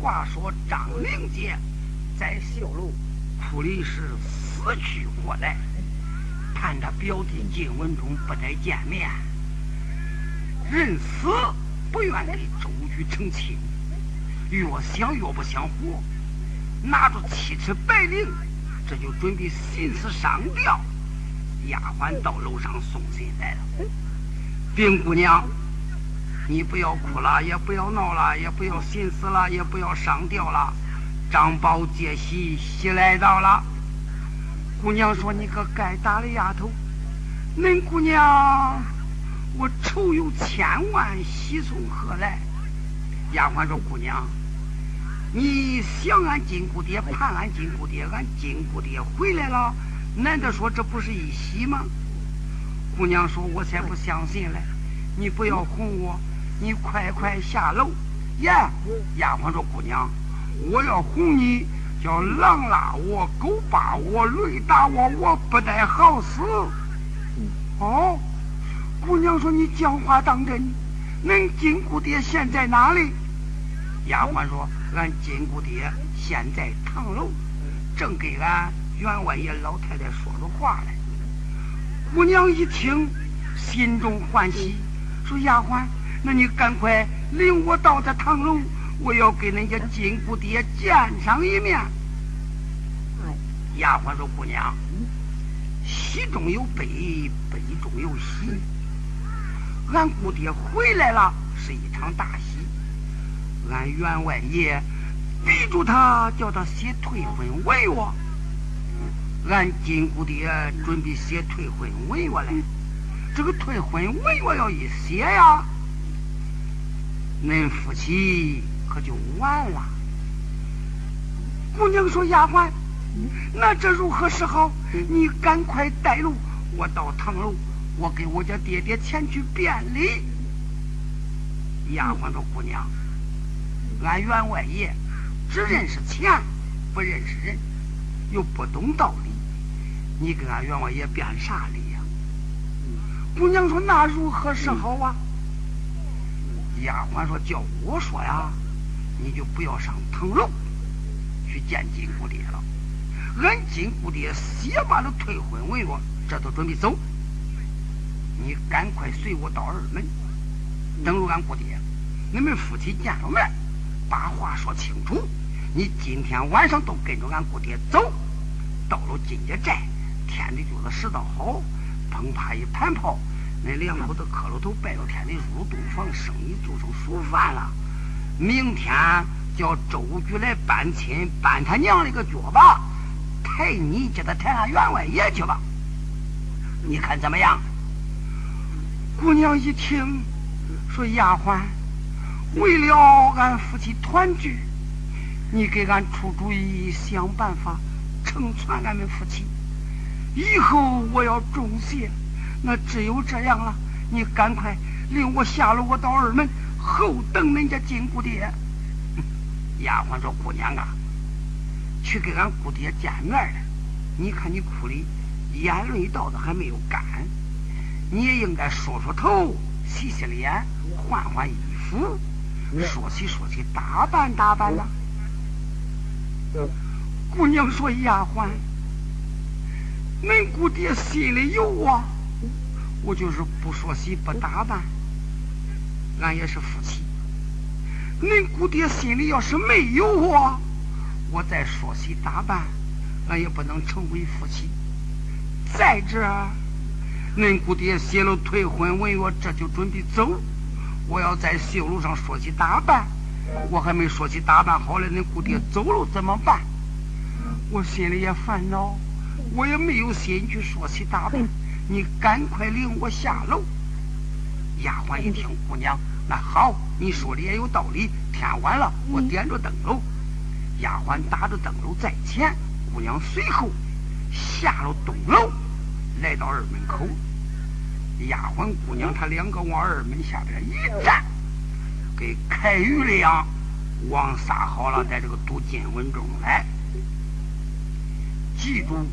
话说张灵杰在绣楼哭的是死去活来，盼他表弟金文忠不得见面，人死不愿给周瑜成亲，越想越不想活，拿着七尺白绫，这就准备寻死上吊。丫鬟到楼上送信来了，丁姑娘。你不要哭了，也不要闹了，也不要寻思了，也不要上吊了。张宝接喜喜来到了。姑娘说：“你个该打的丫头，恁姑娘，我愁有千万，喜从何来？”丫鬟说：“姑娘，你想俺金姑爹，盼俺金姑爹，俺金姑爹回来了，难道说这不是一喜吗？”姑娘说：“我才不相信嘞，你不要哄我。”你快快下楼！呀，丫鬟说：“姑娘，我要哄你，叫狼拉我，狗扒我，驴打我，我不得好死。”哦，姑娘说：“你讲话当真？恁金姑爹现在哪里？”丫鬟说：“俺金姑爹现在堂楼，正给俺员外爷老太太说着话呢。”姑娘一听，心中欢喜，说：“丫鬟。”那你赶快领我到这堂楼，我要跟人家金姑爹见上一面。丫鬟说：“姑娘，喜中有悲，悲中有喜。俺姑爹回来了，是一场大喜。俺员外爷逼住他，叫他写退婚文我。俺金姑爹准备写退婚文我来，这个退婚文我要一写呀。”恁夫妻可就完了。姑娘说：“丫鬟，那这如何是好？你赶快带路，我到堂楼，我给我家爹爹前去便礼。”丫鬟说：“姑娘，俺员外爷只认识钱，不认识人，又不懂道理，你跟俺员外爷辩啥理呀？”姑娘说：“那如何是好啊？”丫鬟说：“叫我说呀，你就不要上堂楼去见金姑爹了。俺金姑爹写罢了退婚文约，这都准备走。你赶快随我到二门，等着俺姑爹。你们夫妻见了面，把话说清楚。你今天晚上都跟着俺姑爹走，到了金家寨，天的就是时道好，砰啪一盘炮。”那两口子磕了头拜了天的入洞房，生意做成熟饭了。明天叫周局来搬亲，搬他娘的个脚吧，抬你叫他抬上员外爷去吧。你看怎么样？姑娘一听，说丫鬟，为了俺夫妻团聚，你给俺出主意，想办法成全俺们夫妻。以后我要重谢。那只有这样了，你赶快领我下楼，我到二门后等恁家金姑爹。丫鬟说：“姑娘啊，去给俺姑爹见面了。你看你哭的眼泪到的还没有干，你也应该梳梳头、洗洗脸、换换衣服，说起说起打扮打扮呐。”姑娘说：“丫鬟，恁姑爹心里有我。”我就是不说洗不打扮，俺也是夫妻。恁姑爹心里要是没有我，我再说洗打扮，俺也不能成为夫妻。再者，恁姑爹写了退婚文约，这就准备走。我要在绣楼上说起打扮，我还没说起打扮好了，恁姑爹走了怎么办？我心里也烦恼，我也没有心去说起打扮。你赶快领我下楼。丫鬟一听，姑娘，那好，你说的也有道理。天晚了，我点着灯笼。丫鬟打着灯笼在前，姑娘随后下了东楼，来到二门口。丫鬟姑娘她两个往二门下边一站，给开鱼粮网撒好了，在这个赌金文中来，记住。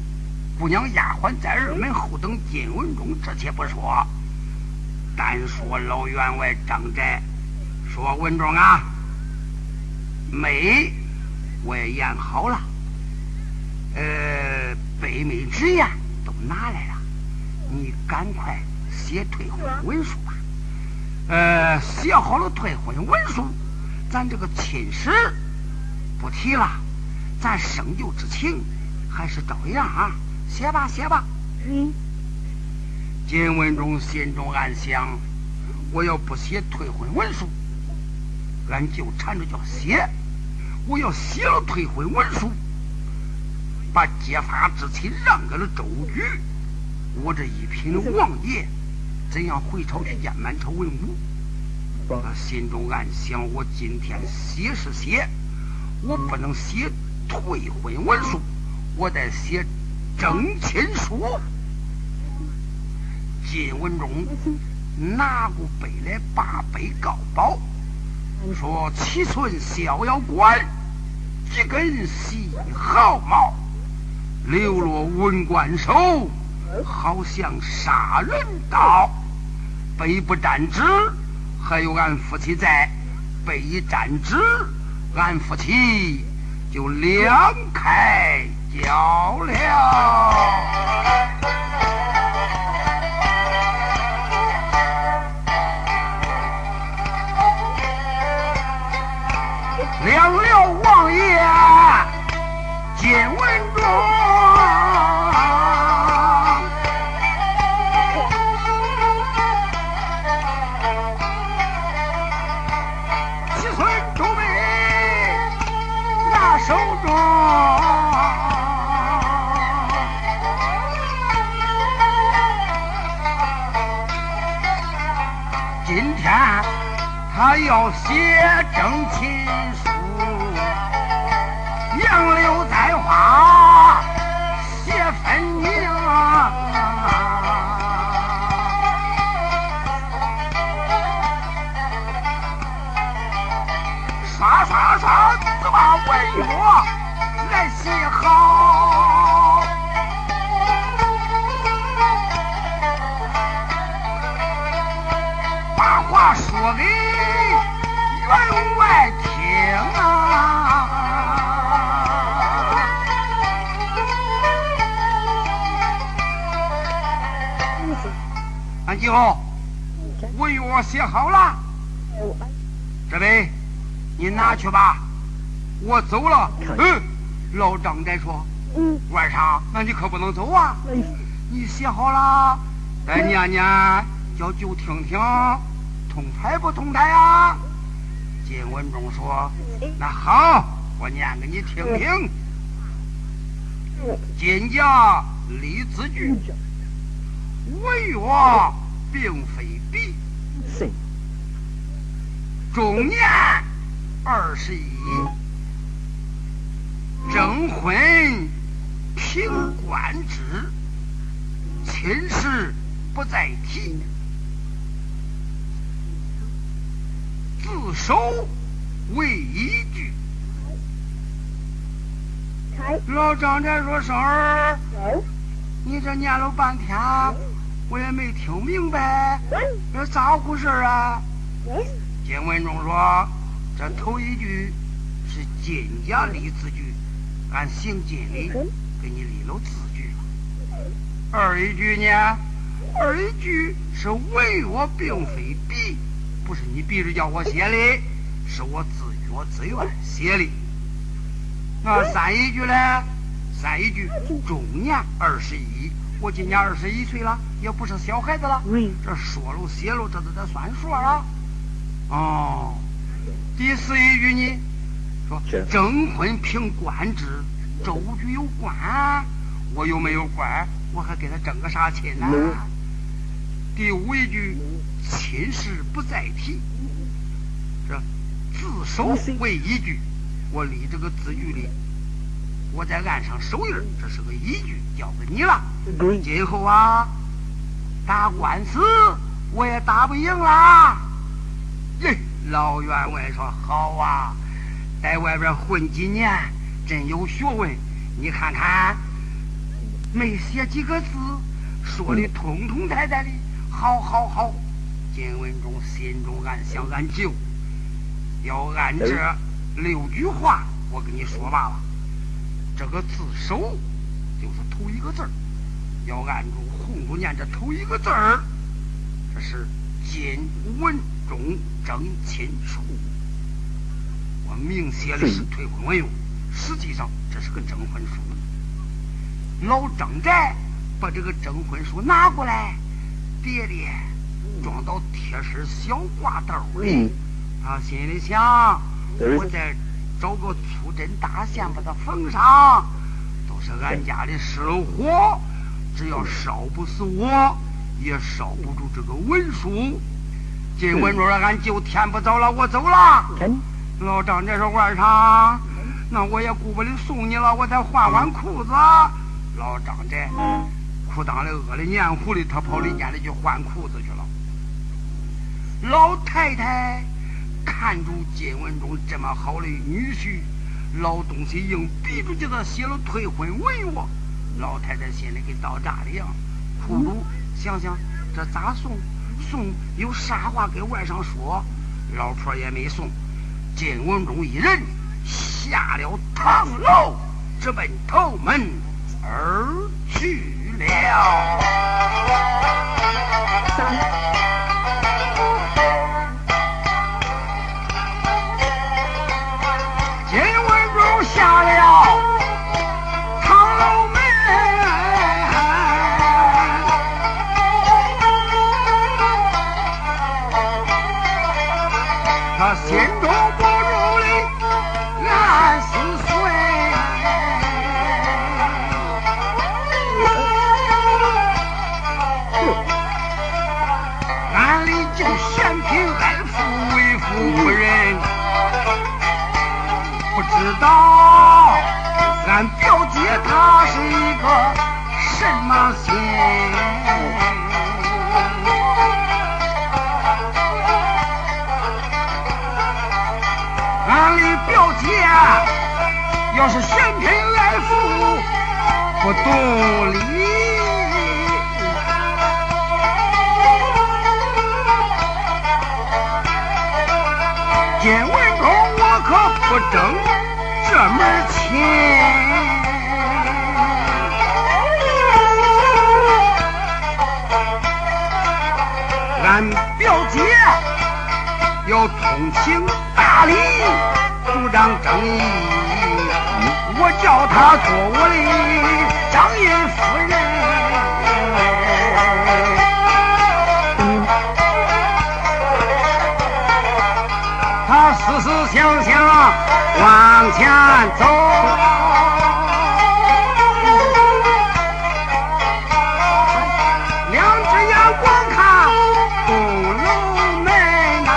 姑娘丫鬟在二门后等金文忠，这且不说，单说老员外张宅，说文忠啊，美我也演好了，呃，北美纸砚都拿来了，你赶快写退婚文书吧。呃，写好了退婚文书，咱这个亲事不提了，咱生旧之情还是照样啊。写吧，写吧。嗯。金文忠心中暗想：我要不写退婚文书，俺就缠着叫写。我要写了退婚文书，把揭发之妻让给了周瑜，我这一品王爷怎样回朝去见满朝文武？他心中暗想：我今天写是写，我不能写退婚文书，我得写征亲书。金文忠拿过杯来，把杯告宝，说：“七寸逍遥关。”几根细毫毛，流落文官手，好像杀人刀。杯不沾纸，还有俺夫妻在；杯一沾纸，俺夫妻就两开了了。他要写征亲书。杨柳栽花记好，文约写好了，这位，你拿去吧，我走了。嗯，老张再说，嗯，晚上那你可不能走啊。你写好了，再念念，叫舅听听，通台不通台啊？金文忠说：“那好，我念给你听听。金家李子句，文约。”并非比，中年二十一，征婚凭官职，亲事不再提，自首为依据。老张家说：“生儿，你这念了半天。”我也没听明白，这咋回事啊？金文忠说：“这头一句是金家立字据，俺姓金的给你立了字据了。二一句呢？二一句是文我并非笔，不是你逼着叫我写的，是我自觉自愿写的。那三一句呢？三一句中年二十一。”我今年二十一岁了，也不是小孩子了。这说了写了，这都得算数啊。哦，第四一句呢，说征婚凭官职，周局有官，我又没有官，我还给他争个啥亲呢？第五一句，亲事不再提，这自首为依据，我立这个字据里。我在案上手印，这是个依据，交给你了。今后啊，打官司我也打不赢啦。耶，老员外说好啊，在外边混几年，真有学问。你看看，没写几个字，说的通通太太的，好好好。金文忠心中暗想：俺舅要按这六句话，我跟你说罢了。这个字首就是头一个字儿，要按住红住念这头一个字儿。这是金文忠征亲书，我明写的是退婚文用，实际上这是个征婚书。老张宅把这个征婚书拿过来，叠叠装到贴身小挂兜里，他心里想：我再找个粗针大线把它缝上，都是俺家的失了火，只要烧不死我，也烧不住这个文书。金文说：“俺就天不早了，我走了。”老张这说：“晚上，那我也顾不得送你了，我再换换裤子。”老张这裤裆里饿的黏糊的，他跑里间里去换裤子去了。老太太看住金文忠这么好的女婿，老东西硬逼着叫他写了退婚文约，老太太心里跟刀扎的样，哭噜想想这咋送？送有啥话给外甥说？老婆也没送。金文忠一人下了堂楼，直奔头门。而去了。知道，俺表姐她是一个什么心？俺的表姐要是嫌贫爱富，不懂理。不争这门亲。俺表姐要通情达理，主张正义，我叫她做我的张印夫人。思思想想往前走，两只眼光看东楼门呐。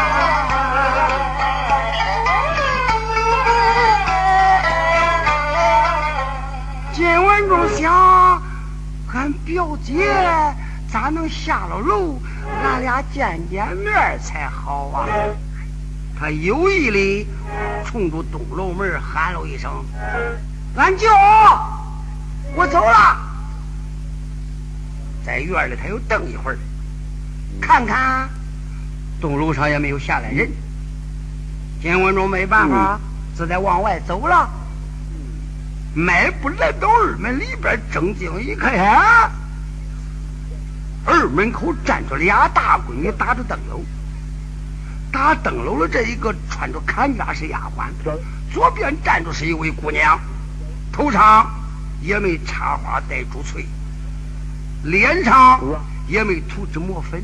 金文忠想，俺表姐咋能下了楼，俺俩见见面才好啊。他有意的冲着东楼门喊了一声：“俺舅，我走了。”在院里他又等一会儿，看看东楼上也没有下来人。金文忠没办法，只得往外走了。迈步来到二门里边，正经一看，二门口站着俩大闺女，打着灯笼。打灯笼的这一个穿着坎肩是丫鬟，左边站着是一位姑娘，头上也没插花戴珠翠，脸上也没涂脂抹粉，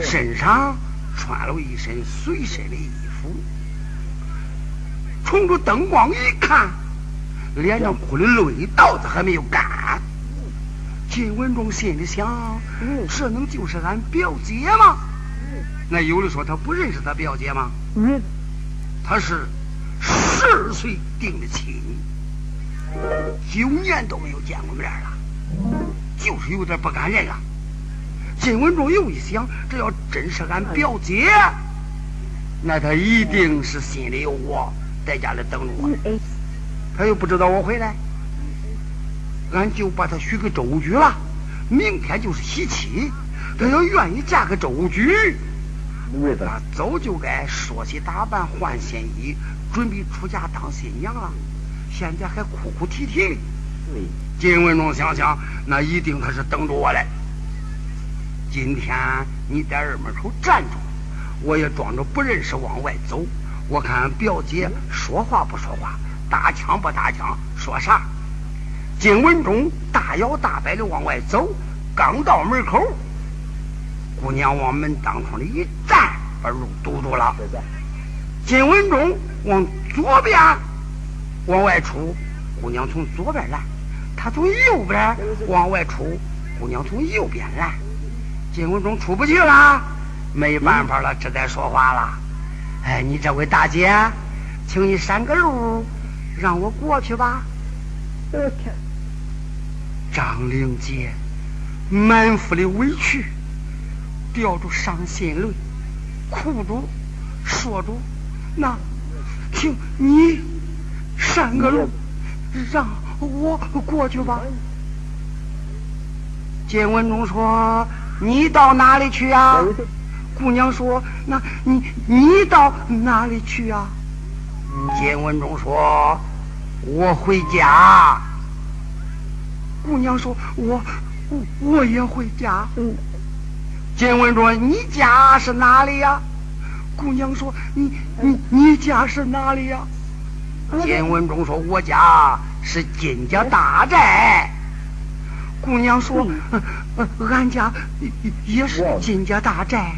身上穿了一身随身的衣服，冲着灯光一看，脸上哭的泪道子还没有干。金文忠心里想：这能就是俺表姐吗？那有的说他不认识他表姐吗？嗯，他是十二岁定的亲，九年都没有见过面了，就是有点不敢认了。金文忠又一想，这要真是俺表姐，那他一定是心里有我，在家里等着我。他又不知道我回来，俺就把他许给周举了。明天就是喜期，他要愿意嫁给周局。那早就该说起打扮换新衣，准备出嫁当新娘了。现在还哭哭啼啼的。金文忠想想，那一定他是等着我来。今天你在二门口站住，我也装着不认识往外走。我看表姐说话不说话，打枪不打枪，说啥？金文忠大摇大摆的往外走，刚到门口，姑娘往门当中里一路堵住了。金文忠往左边往外出，姑娘从左边来；他从右边往外出，姑娘从右边来。金文忠出不去了，没办法了，只得说话了。哎，你这位大姐，请你闪个路，让我过去吧。张灵杰满腹的委屈，吊住伤心泪，哭住，说着：“那，请你闪个路，让我过去吧。”金文忠说：“你到哪里去呀？”姑娘说：“那你你到哪里去啊？”金文忠说：“我回家。”姑娘说：“我我我也回家。”金文忠：“你家是哪里呀？”姑娘说：“你你你家是哪里呀？”金文忠说：“我家是金家大寨。”姑娘说：“俺家也是金家大寨。”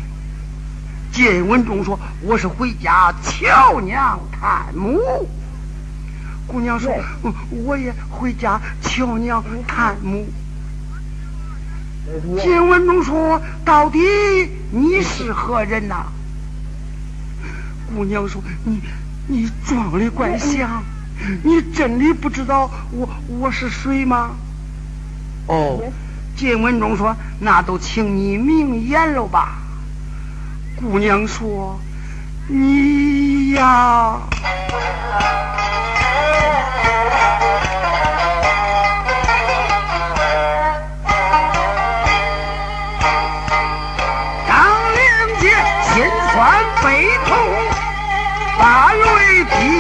金文忠说：“我是回家瞧娘探母。”姑娘说：“我也回家瞧娘探母。”金文忠说：“到底你是何人呐？”姑娘说：“你你装的怪像，你真的不知道我我是谁吗？”哦，金文忠说：“那都请你明言了吧。”姑娘说：“你呀，把泪滴。”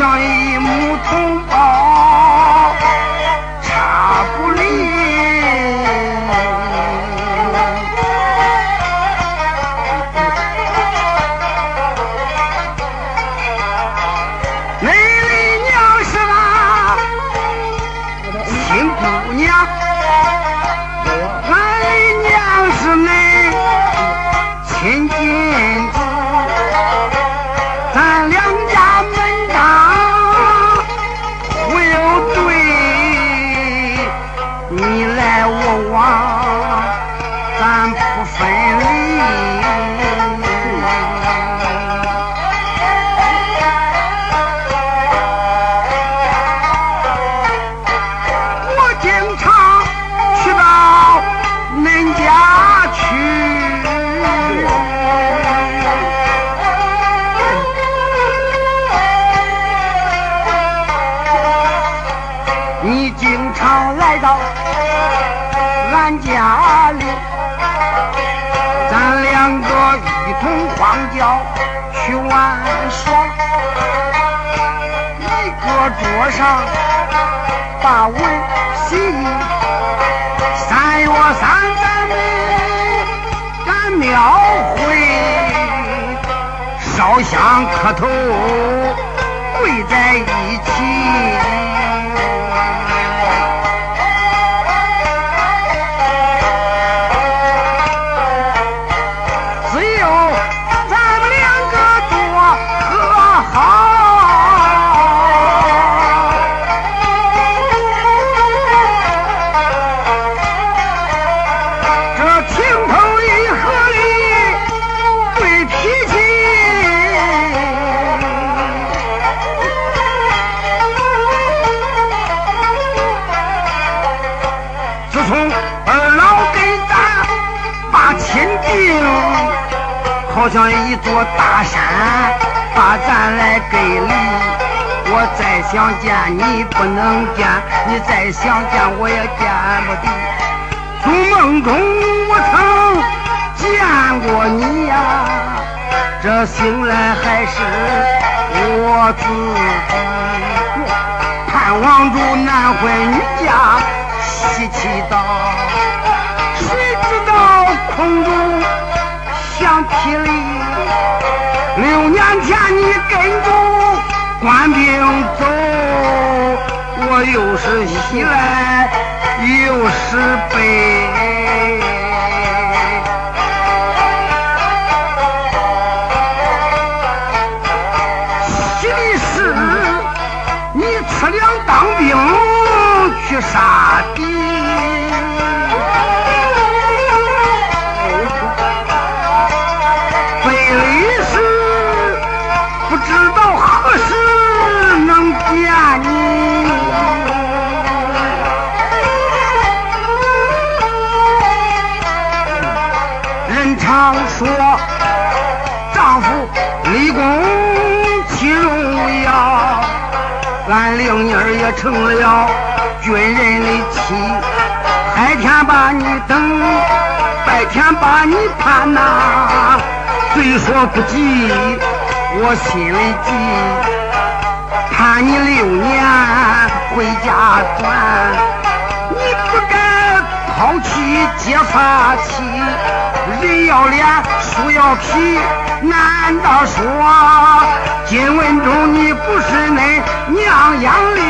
像一母同胞，桌上把文洗，三月三咱们赶庙会，烧香磕头跪在一起。自从二老给咱把亲定好像一座大山把咱来隔离我再想见你不能见你再想见我也见不得从梦中我曾见过你呀这醒来还是我自己盼望着男婚女嫁喜气道，谁知道空中响霹雳，六年前你跟着官兵走，我又是喜来又是悲。喜的是你吃粮当兵去杀俺玲妮儿也成了军人的妻，白天把你等，白天把你盼呐、虽说不急，我心里急，盼你六年回家转，你不该抛弃结发妻，人要脸树要皮难道说金文忠你不是那娘养的？